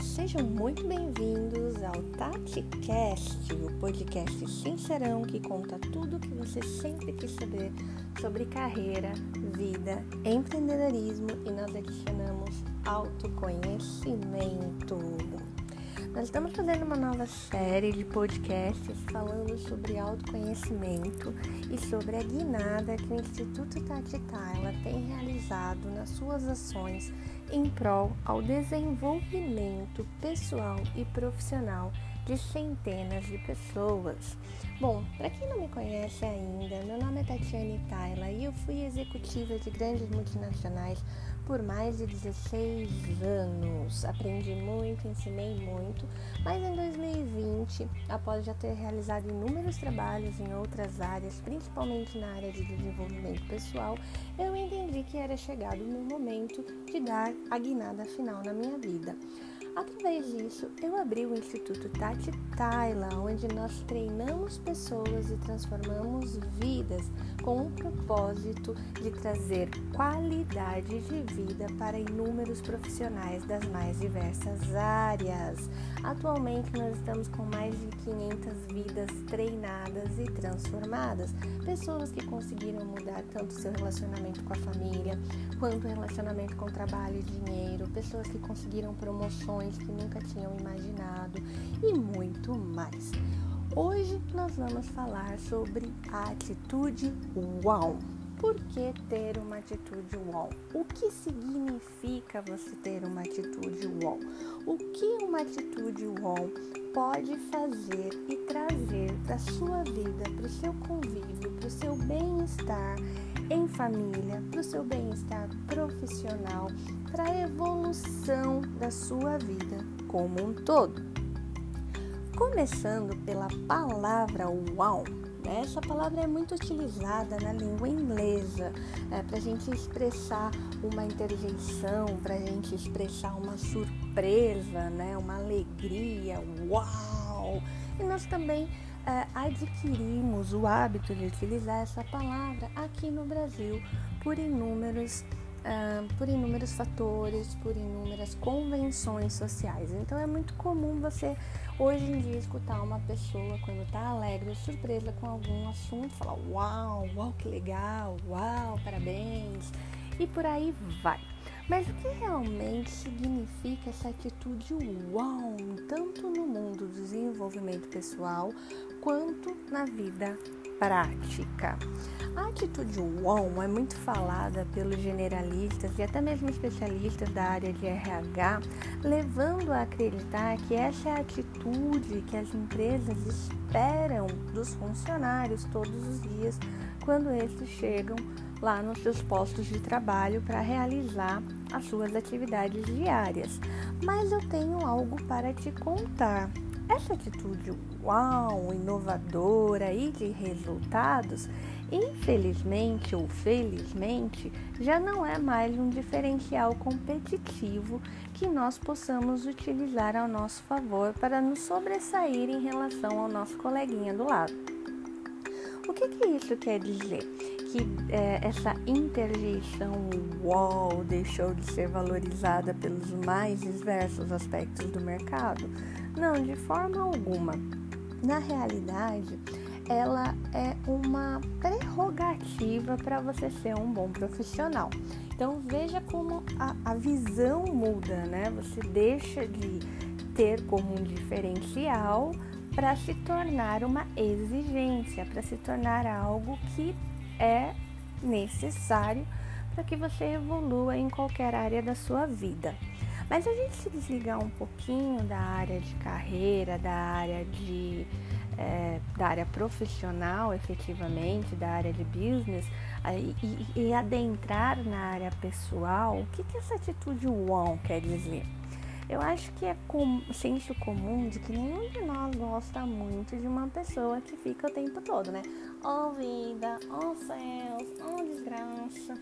Sejam muito bem-vindos ao TatiCast, o podcast sincerão que conta tudo o que você sempre quis saber sobre carreira, vida, empreendedorismo e nós adicionamos autoconhecimento. Nós estamos fazendo uma nova série de podcasts falando sobre autoconhecimento e sobre a guinada que o Instituto Tati Taila tem realizado nas suas ações em prol ao desenvolvimento pessoal e profissional de centenas de pessoas. Bom, para quem não me conhece ainda, meu nome é Tatiane Taila e eu fui executiva de grandes multinacionais por mais de 16 anos. Aprendi muito, ensinei muito, mas em 2020, após já ter realizado inúmeros trabalhos em outras áreas, principalmente na área de desenvolvimento pessoal, eu entendi que era chegado o meu momento de dar a guinada final na minha vida. Através disso, eu abri o Instituto Tati Taila, onde nós treinamos pessoas e transformamos vidas com o propósito de trazer qualidade de vida para inúmeros profissionais das mais diversas áreas. Atualmente, nós estamos com mais de 500 vidas treinadas e transformadas, pessoas que conseguiram mudar tanto seu relacionamento com a família, quanto o relacionamento com o trabalho e dinheiro, pessoas que conseguiram promoções que nunca tinham imaginado e muito mais. Hoje nós vamos falar sobre a atitude UAU. Por que ter uma atitude UOL? O que significa você ter uma atitude UOL? O que uma atitude UOL pode fazer e trazer para sua vida, para o seu convívio, para o seu bem-estar em família, para o seu bem-estar profissional, para a evolução da sua vida como um todo. Começando pela palavra wow. Né? Essa palavra é muito utilizada na língua inglesa é, para a gente expressar uma interjeição, para a gente expressar uma surpresa, né? uma alegria, uau! E nós também adquirimos o hábito de utilizar essa palavra aqui no Brasil por inúmeros Uh, por inúmeros fatores, por inúmeras convenções sociais. Então é muito comum você hoje em dia escutar uma pessoa quando está alegre ou surpresa com algum assunto, falar uau, uau que legal, uau, parabéns e por aí vai. Mas o que realmente significa essa atitude uau, tanto no mundo do desenvolvimento pessoal quanto na vida prática? A atitude uau é muito falada pelos generalistas e até mesmo especialistas da área de RH, levando a acreditar que essa é a atitude que as empresas esperam dos funcionários todos os dias quando esses chegam lá nos seus postos de trabalho para realizar as suas atividades diárias. Mas eu tenho algo para te contar. Essa atitude uau, inovadora e de resultados, infelizmente ou felizmente, já não é mais um diferencial competitivo que nós possamos utilizar ao nosso favor para nos sobressair em relação ao nosso coleguinha do lado. O que, que isso quer dizer? que é, essa interjeição wow deixou de ser valorizada pelos mais diversos aspectos do mercado? Não, de forma alguma. Na realidade, ela é uma prerrogativa para você ser um bom profissional. Então veja como a, a visão muda, né? Você deixa de ter como um diferencial para se tornar uma exigência, para se tornar algo que é necessário para que você evolua em qualquer área da sua vida. Mas a gente se desligar um pouquinho da área de carreira, da área de é, da área profissional, efetivamente, da área de business, e, e, e adentrar na área pessoal, o que, que essa atitude wow quer dizer? Eu acho que é com, senso comum de que nenhum de nós gosta muito de uma pessoa que fica o tempo todo, né? Oh vida, oh céus, oh desgraça.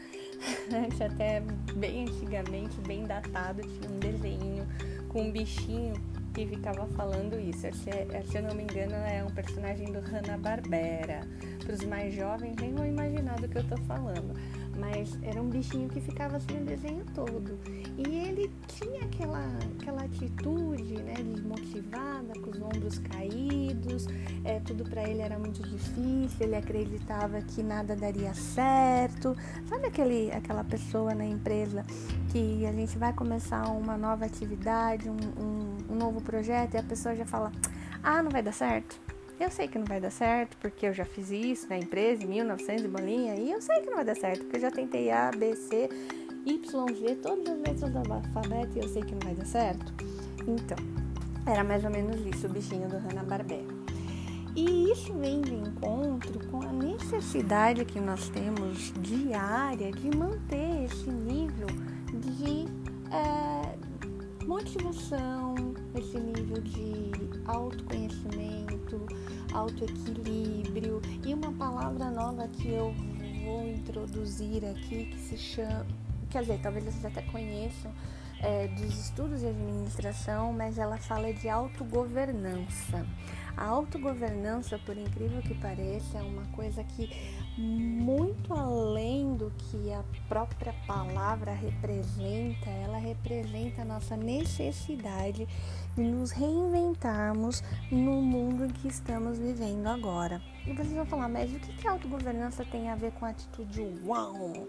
Até bem antigamente, bem datado, tinha um desenho com um bichinho que ficava falando isso. Se, se eu não me engano, é um personagem do Hanna-Barbera. para os mais jovens nem vão imaginar do que eu estou falando mas era um bichinho que ficava assim o desenho todo. E ele tinha aquela, aquela atitude, né, desmotivada, com os ombros caídos, é, tudo para ele era muito difícil, ele acreditava que nada daria certo. Sabe aquele, aquela pessoa na empresa que a gente vai começar uma nova atividade, um, um, um novo projeto e a pessoa já fala, ah, não vai dar certo? Eu sei que não vai dar certo, porque eu já fiz isso na empresa em 1900 e bolinha, e eu sei que não vai dar certo, porque eu já tentei A, B, C, Y, Z, todas as letras do alfabeto e eu sei que não vai dar certo. Então, era mais ou menos isso o bichinho do Hanna-Barbera. E isso vem de encontro com a necessidade que nós temos diária de manter esse nível de é, motivação, esse nível de autoconhecimento, autoequilíbrio e uma palavra nova que eu vou introduzir aqui que se chama, quer dizer, talvez vocês até conheçam é, dos estudos de administração, mas ela fala de autogovernança. A autogovernança, por incrível que pareça, é uma coisa que muito além do que a própria palavra representa, ela representa a nossa necessidade de nos reinventarmos no mundo em que estamos vivendo agora. E vocês vão falar, mas o que a autogovernança tem a ver com a atitude uau?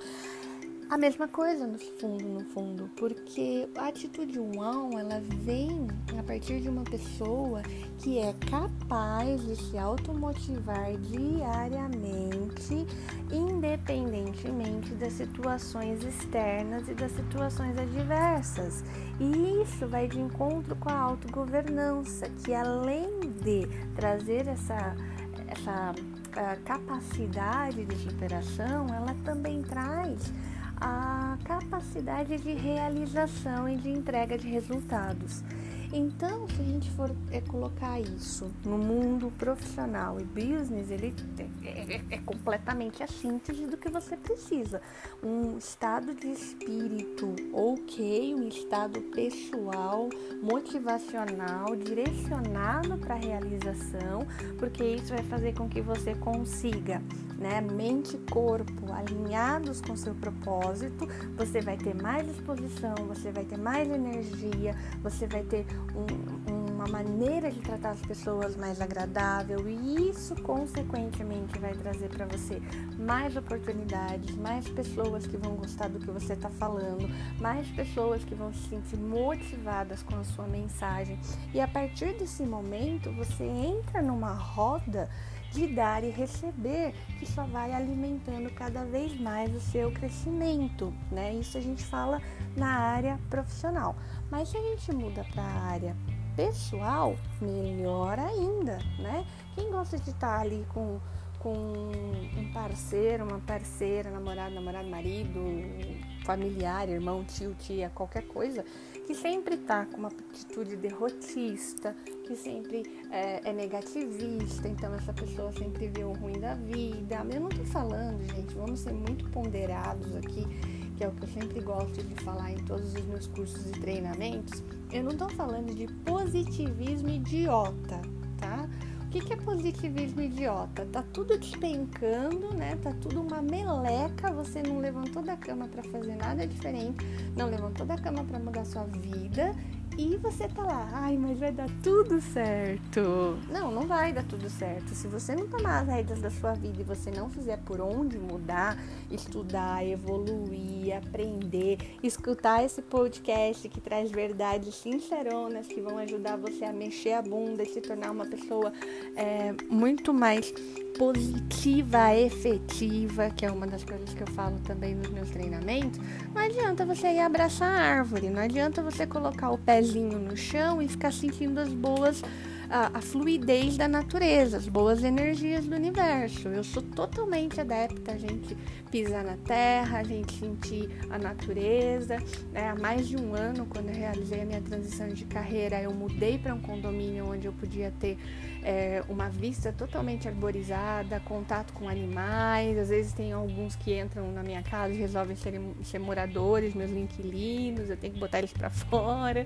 A mesma coisa no fundo, no fundo, porque a atitude uau, ela vem a partir de uma pessoa que é capaz de se automotivar diariamente, independentemente das situações externas e das situações adversas. E isso vai de encontro com a autogovernança, que além de trazer essa, essa capacidade de superação, ela também traz a capacidade de realização e de entrega de resultados. Então, se a gente for é, colocar isso no mundo profissional e business, ele é, é, é, completamente a síntese do que você precisa. Um estado de espírito ok, um estado pessoal, motivacional, direcionado para a realização, porque isso vai fazer com que você consiga né, mente e corpo alinhados com seu propósito, você vai ter mais disposição, você vai ter mais energia, você vai ter um, uma maneira de tratar as pessoas mais agradável e isso consequentemente vai trazer para você mais oportunidades, mais pessoas que vão gostar do que você está falando, mais pessoas que vão se sentir motivadas com a sua mensagem. E a partir desse momento você entra numa roda de dar e receber, que só vai alimentando cada vez mais o seu crescimento, né? Isso a gente fala na área profissional. Mas se a gente muda para a área pessoal, melhor ainda, né? Quem gosta de estar ali com, com um parceiro, uma parceira, namorado, namorado, marido, familiar, irmão, tio, tia, qualquer coisa, que sempre está com uma atitude derrotista, que sempre é, é, negativista, então essa pessoa sempre vê o ruim da vida. Eu não estou falando, gente, vamos ser muito ponderados aqui, que é o que eu sempre gosto de falar em todos os meus cursos e treinamentos. Eu não estou falando de positivismo idiota, tá? O que, que é positivismo idiota? Tá tudo despencando, né? Tá tudo uma meleca. Você não levantou da cama para fazer nada diferente, não levantou da cama para mudar sua vida e você tá lá, ai, mas vai dar tudo certo. Não, não vai dar tudo certo. Se você não tomar as rédeas da sua vida e você não fizer por onde mudar, estudar, evoluir, aprender, escutar esse podcast que traz verdades sinceronas que vão ajudar você a mexer a bunda e se tornar uma pessoa é, muito mais positiva, efetiva, que é uma das coisas que eu falo também nos meus treinamentos, não adianta você ir abraçar a árvore, não adianta você colocar o pezinho no chão e ficar sentindo as boas a, a, fluidez da natureza, as boas energias do universo. Eu sou totalmente adepta a gente pisar na terra, a gente sentir a natureza. Né? Há mais de um ano, quando eu realizei a minha transição de carreira, eu mudei para um condomínio onde eu podia ter é, uma vista totalmente arborizada, contato com animais. Às vezes tem alguns que entram na minha casa e resolvem ser, ser moradores, meus inquilinos. Eu tenho que botar eles para fora,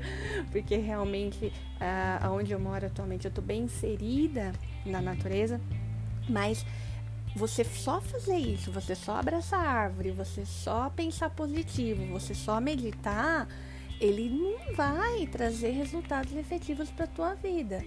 porque realmente ah, aonde eu moro atualmente eu estou bem inserida na natureza, mas você só fazer isso, você só abraçar a árvore, você só pensar positivo, você só meditar, ele não vai trazer resultados efetivos para a tua vida.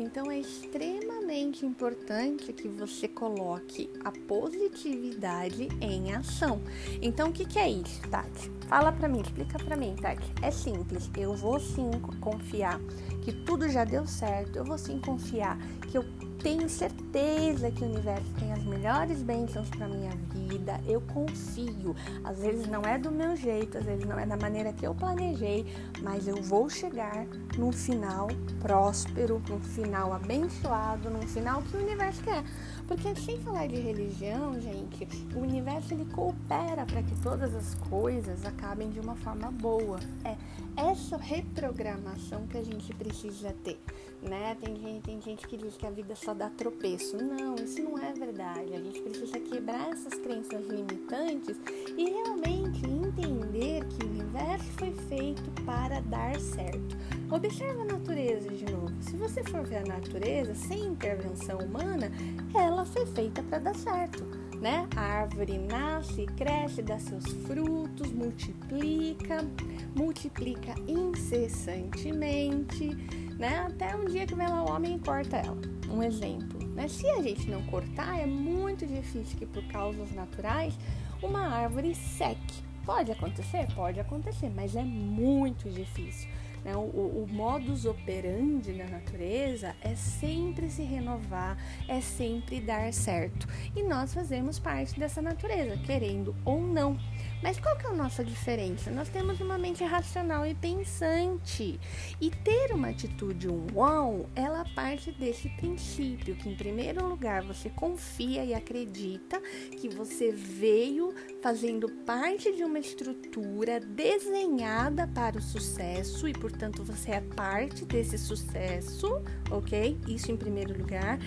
Então é extremamente importante que você coloque a positividade em ação. Então o que, que é isso, Tati? Fala para mim, explica para mim, Tati. É simples. Eu vou sim confiar que tudo já deu certo. Eu vou sim confiar que eu tenho certeza que o universo tem as melhores bênçãos para minha vida. Eu confio. Às vezes não é do meu jeito, às vezes não é da maneira que eu planejei, mas eu vou chegar num final próspero, num final abençoado, num final que o universo quer. Porque sem falar de religião, gente, o universo ele coopera para que todas as coisas acabem de uma forma boa. É essa reprogramação que a gente precisa ter né? Tem gente, tem gente que diz que a vida só dá tropeço. Não, isso não é verdade. A gente precisa quebrar essas crenças limitantes e realmente entender que universo foi feito para dar certo. Observa a natureza de novo. Se você for ver a natureza sem intervenção humana, ela foi feita para dar certo. Né? A árvore nasce, cresce, dá seus frutos, multiplica, multiplica incessantemente né? Até um dia que vem lá o homem e corta ela. Um exemplo, né? Se a gente não cortar, é muito difícil que por causas naturais uma árvore seque. Pode acontecer? Pode acontecer, mas é muito difícil. Né? O, o, o modus operandi na natureza é sempre se renovar, é sempre dar certo. E nós fazemos parte dessa natureza, querendo ou não. Mas qual que é a nossa diferença? Nós temos uma mente racional e pensante. E ter uma atitude um wow, ela parte desse princípio que em primeiro lugar você confia e acredita que você veio fazendo parte de uma estrutura desenhada para o sucesso e portanto você é parte desse sucesso, OK? Isso em primeiro lugar.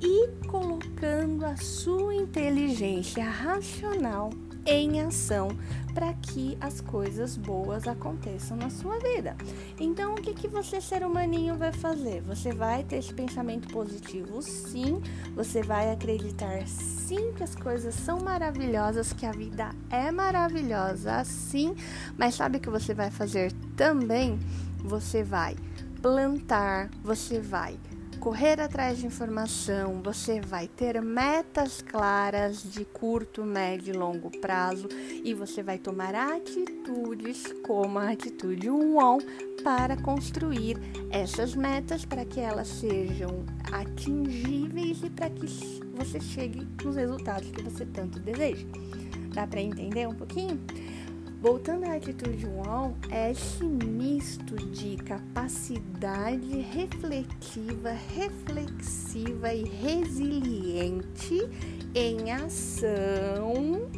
E colocando a sua inteligência racional em ação para que as coisas boas aconteçam na sua vida. Então, o que, que você, ser humaninho, vai fazer? Você vai ter esse pensamento positivo, sim. Você vai acreditar, sim, que as coisas são maravilhosas, que a vida é maravilhosa, sim. Mas sabe o que você vai fazer também? Você vai plantar, você vai correr atrás de informação, você vai ter metas claras de curto, médio e longo prazo e você vai tomar atitudes como a atitude 1 para construir essas metas para que elas sejam atingíveis e para que você chegue nos resultados que você tanto deseja. Dá para entender um pouquinho? Voltando à atitude UOL, é esse misto de capacidade refletiva, reflexiva e resiliente em ação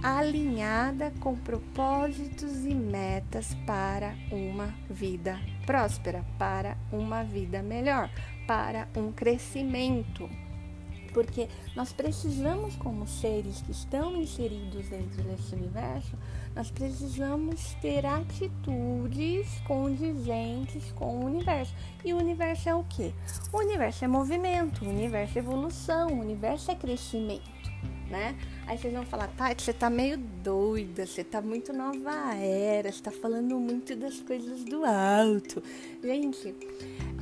alinhada com propósitos e metas para uma vida próspera, para uma vida melhor, para um crescimento porque nós precisamos, como seres que estão inseridos dentro desse universo, nós precisamos ter atitudes condizentes com o universo. E o universo é o quê? O universo é movimento, o universo é evolução, o universo é crescimento, né? Aí vocês vão falar, Tati, você tá meio doida, você tá muito nova era, você tá falando muito das coisas do alto. Gente,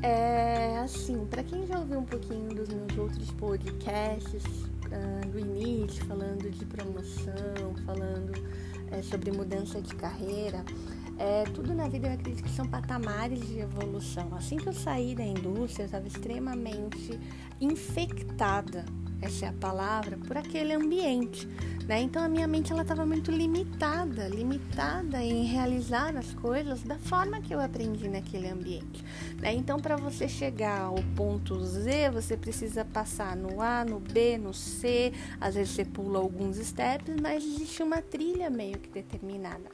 é assim, para quem já ouviu um pouquinho dos meus outros podcasts uh, do início, falando de promoção, falando é, sobre mudança de carreira, é, tudo na vida eu acredito que são patamares de evolução. Assim que eu saí da indústria, eu estava extremamente infectada essa é a palavra, por aquele ambiente, né? Então a minha mente ela estava muito limitada, limitada em realizar as coisas da forma que eu aprendi naquele ambiente, né? Então para você chegar ao ponto Z, você precisa passar no A, no B, no C, às vezes você pula alguns steps, mas existe uma trilha meio que determinada.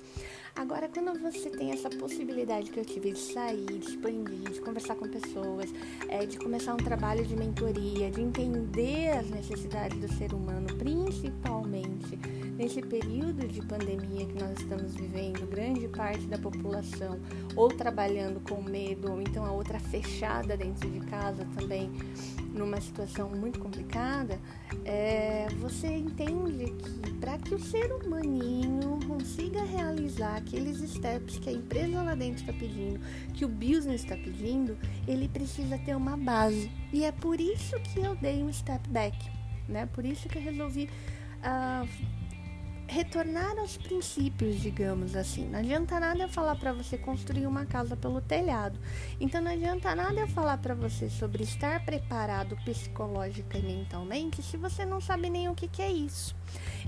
Agora, quando você tem essa possibilidade que eu tive de sair, de expandir, de conversar com pessoas, é, de começar um trabalho de mentoria, de entender as necessidades do ser humano, principalmente nesse período de pandemia que nós estamos vivendo, grande parte da população ou trabalhando com medo, ou então a outra fechada dentro de casa também, numa situação muito complicada, é, você entende que para que o ser humaninho consiga realizar aqueles steps que a empresa lá dentro está pedindo, que o business está pedindo, ele precisa ter uma base. E é por isso que eu dei um step back, né? Por isso que eu resolvi uh, retornar aos princípios, digamos assim. Não adianta nada eu falar para você construir uma casa pelo telhado. Então não adianta nada eu falar para você sobre estar preparado psicológica e mentalmente se você não sabe nem o que, que é isso.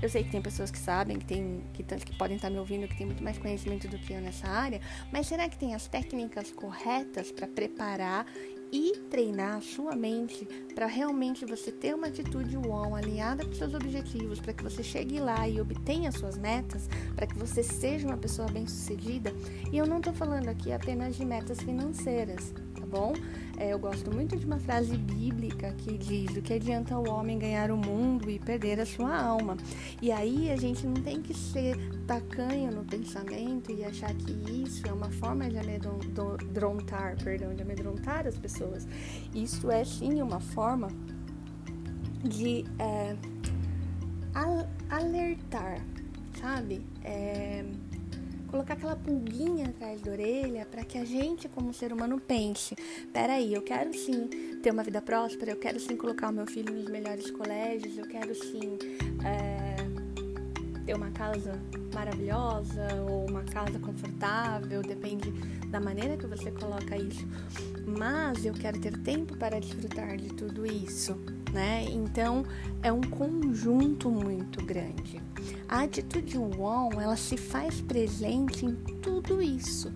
Eu sei que tem pessoas que sabem, que, tem, que, que podem estar me ouvindo, que tem muito mais conhecimento do que eu nessa área, mas será que tem as técnicas corretas para preparar e treinar a sua mente para realmente você ter uma atitude wow, alinhada com seus objetivos, para que você chegue lá e obtenha suas metas, para que você seja uma pessoa bem-sucedida. E eu não estou falando aqui apenas de metas financeiras, tá bom? É, eu gosto muito de uma frase bíblica que diz: do que adianta o homem ganhar o mundo e perder a sua alma? E aí a gente não tem que ser tacanho no pensamento e achar que isso é uma forma de amedrontar, perdão, de amedrontar as pessoas. Isso é sim uma forma de é, alertar, sabe? É, colocar aquela pulguinha atrás da orelha para que a gente, como ser humano, pense: peraí, eu quero sim ter uma vida próspera, eu quero sim colocar o meu filho nos melhores colégios, eu quero sim é, ter uma casa maravilhosa ou uma casa confortável, depende da maneira que você coloca isso. Mas eu quero ter tempo para desfrutar de tudo isso, né? Então é um conjunto muito grande. A atitude Won, ela se faz presente em tudo isso.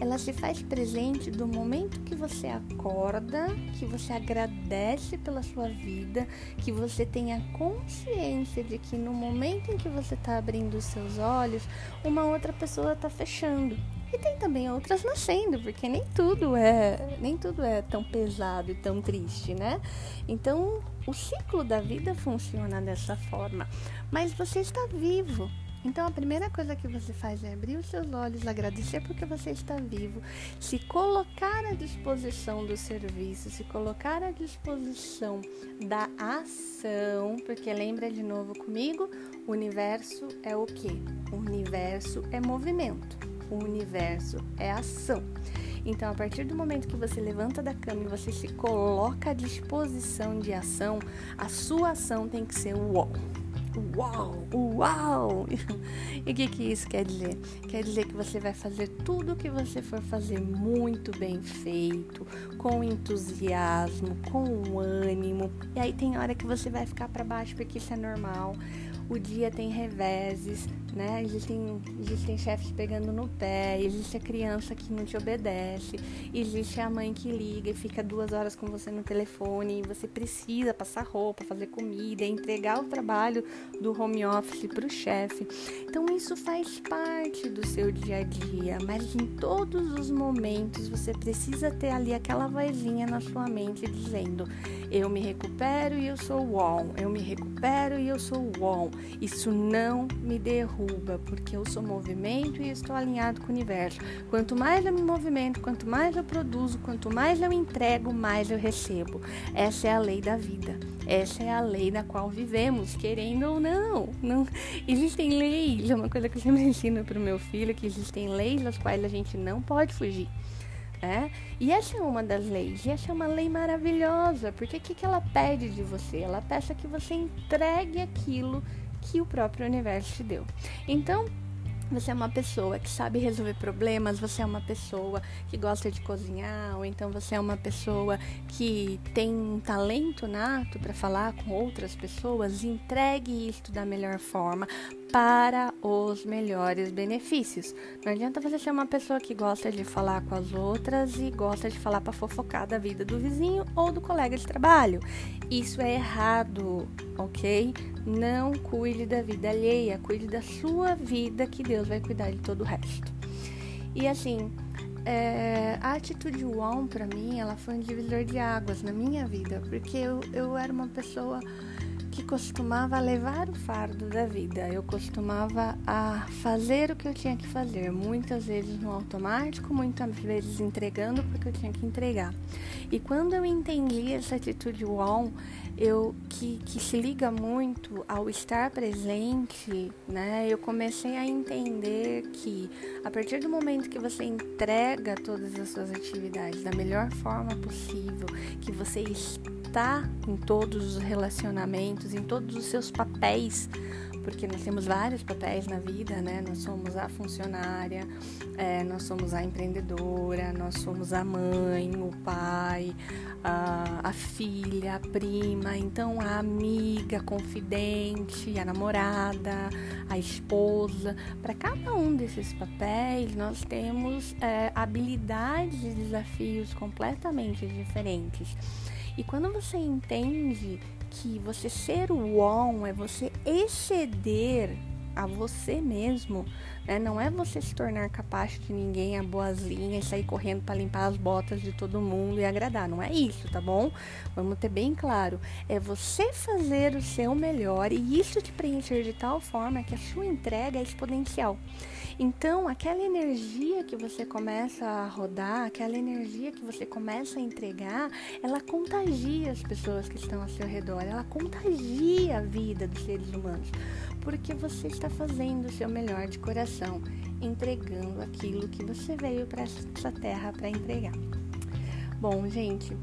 Ela se faz presente do momento que você acorda, que você agradece pela sua vida, que você tenha consciência de que no momento em que você está abrindo os seus olhos, uma outra pessoa está fechando. E tem também outras nascendo, porque nem tudo é, nem tudo é tão pesado e tão triste, né? Então, o ciclo da vida funciona dessa forma, mas você está vivo. Então a primeira coisa que você faz é abrir os seus olhos, agradecer porque você está vivo, se colocar à disposição do serviço, se colocar à disposição da ação, porque lembra de novo comigo, o universo é o que? O universo é movimento o universo é ação. Então, a partir do momento que você levanta da cama e você se coloca à disposição de ação, a sua ação tem que ser uau. Uau, uau! E o que, que isso quer dizer? Quer dizer que você vai fazer tudo o que você for fazer muito bem feito, com entusiasmo, com ânimo. E aí tem hora que você vai ficar para baixo porque isso é normal o dia tem reveses, né? Existem, existem chefes pegando no pé, existe a criança que não te obedece, existe a mãe que liga e fica duas horas com você no telefone e você precisa passar roupa, fazer comida, entregar o trabalho do home office para o chefe. Então isso faz parte do seu dia a dia, mas em todos os momentos você precisa ter ali aquela vozinha na sua mente dizendo: eu me recupero e eu sou wall, eu me recupero e eu sou wall. Isso não me derruba, porque eu sou movimento e estou alinhado com o universo. Quanto mais eu me movimento, quanto mais eu produzo, quanto mais eu entrego, mais eu recebo. Essa é a lei da vida. Essa é a lei na qual vivemos, querendo ou não. não existem leis, é uma coisa que eu sempre ensino para o meu filho, que existem leis das quais a gente não pode fugir. É? E essa é uma das leis, e essa é uma lei maravilhosa, porque o que, que ela pede de você? Ela peça que você entregue aquilo que o próprio universo te deu. Então, você é uma pessoa que sabe resolver problemas, você é uma pessoa que gosta de cozinhar, ou então você é uma pessoa que tem um talento nato para falar com outras pessoas, entregue isso da melhor forma para os melhores benefícios. Não adianta você ser uma pessoa que gosta de falar com as outras e gosta de falar para fofocar da vida do vizinho ou do colega de trabalho. Isso é errado, ok? Não cuide da vida alheia, cuide da sua vida que Deus vai cuidar de todo o resto. E assim, é, a atitude One para mim, ela foi um divisor de águas na minha vida, porque eu, eu era uma pessoa que costumava levar o fardo da vida. Eu costumava a fazer o que eu tinha que fazer, muitas vezes no automático, muitas vezes entregando porque eu tinha que entregar. E quando eu entendi essa atitude wow, eu que, que se liga muito ao estar presente, né? Eu comecei a entender que a partir do momento que você entrega todas as suas atividades da melhor forma possível, que você está está em todos os relacionamentos, em todos os seus papéis, porque nós temos vários papéis na vida, né? Nós somos a funcionária, é, nós somos a empreendedora, nós somos a mãe, o pai, a, a filha, a prima, então a amiga, a confidente, a namorada, a esposa. Para cada um desses papéis, nós temos é, habilidades e desafios completamente diferentes. E quando você entende que você ser o on é você exceder a você mesmo, né? Não é você se tornar capaz de ninguém, a boazinha e sair correndo para limpar as botas de todo mundo e agradar. Não é isso, tá bom? Vamos ter bem claro. É você fazer o seu melhor e isso te preencher de tal forma que a sua entrega é exponencial. Então, aquela energia que você começa a rodar, aquela energia que você começa a entregar, ela contagia as pessoas que estão ao seu redor, ela contagia a vida dos seres humanos, porque você está fazendo o seu melhor de coração, entregando aquilo que você veio para essa terra para entregar. Bom, gente,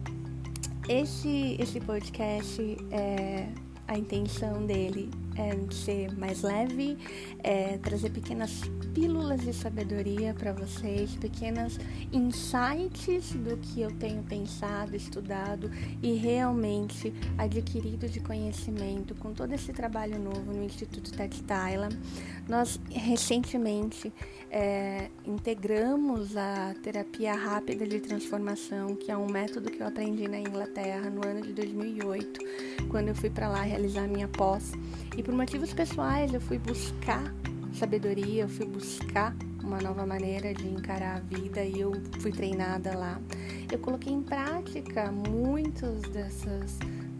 esse, esse podcast é a intenção dele é ser mais leve, é trazer pequenas pílulas de sabedoria para vocês, pequenas insights do que eu tenho pensado, estudado e realmente adquirido de conhecimento com todo esse trabalho novo no Instituto Ted Tyler. Nós recentemente é, integramos a terapia rápida de transformação, que é um método que eu aprendi na Inglaterra no ano de 2008, quando eu fui para lá realizar minha pós. E por motivos pessoais eu fui buscar sabedoria, eu fui buscar uma nova maneira de encarar a vida e eu fui treinada lá. Eu coloquei em prática muitos dessas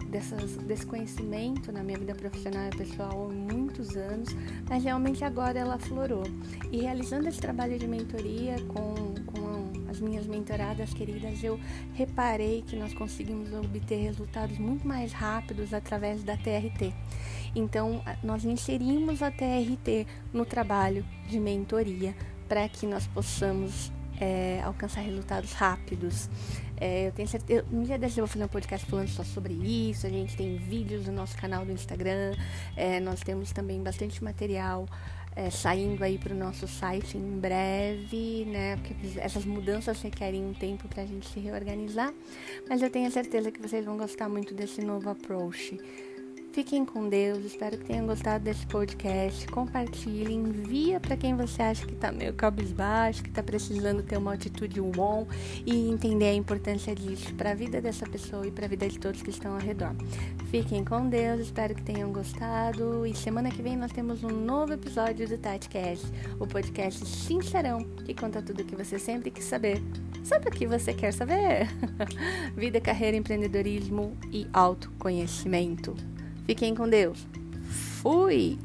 dessas, desse conhecimento na minha vida profissional e pessoal há muitos anos, mas realmente agora ela florou. E realizando esse trabalho de mentoria com, com as minhas mentoradas queridas, eu reparei que nós conseguimos obter resultados muito mais rápidos através da TRT. Então, nós inserimos a TRT no trabalho de mentoria para que nós possamos é, alcançar resultados rápidos. É, eu tenho certeza. Um dia desse eu vou fazer um podcast falando só sobre isso. A gente tem vídeos no nosso canal do Instagram. É, nós temos também bastante material é, saindo aí para o nosso site em breve, né? Porque essas mudanças requerem um tempo para a gente se reorganizar. Mas eu tenho certeza que vocês vão gostar muito desse novo approach. Fiquem com Deus, espero que tenham gostado desse podcast. Compartilhe, envia para quem você acha que está meio cabisbaixo, que está precisando ter uma atitude bom e entender a importância disso para a vida dessa pessoa e para a vida de todos que estão ao redor. Fiquem com Deus, espero que tenham gostado e semana que vem nós temos um novo episódio do TatiCast, o podcast sincerão que conta tudo o que você sempre quis saber. Sabe o que você quer saber? vida, carreira, empreendedorismo e autoconhecimento. Fiquem com Deus. Fui!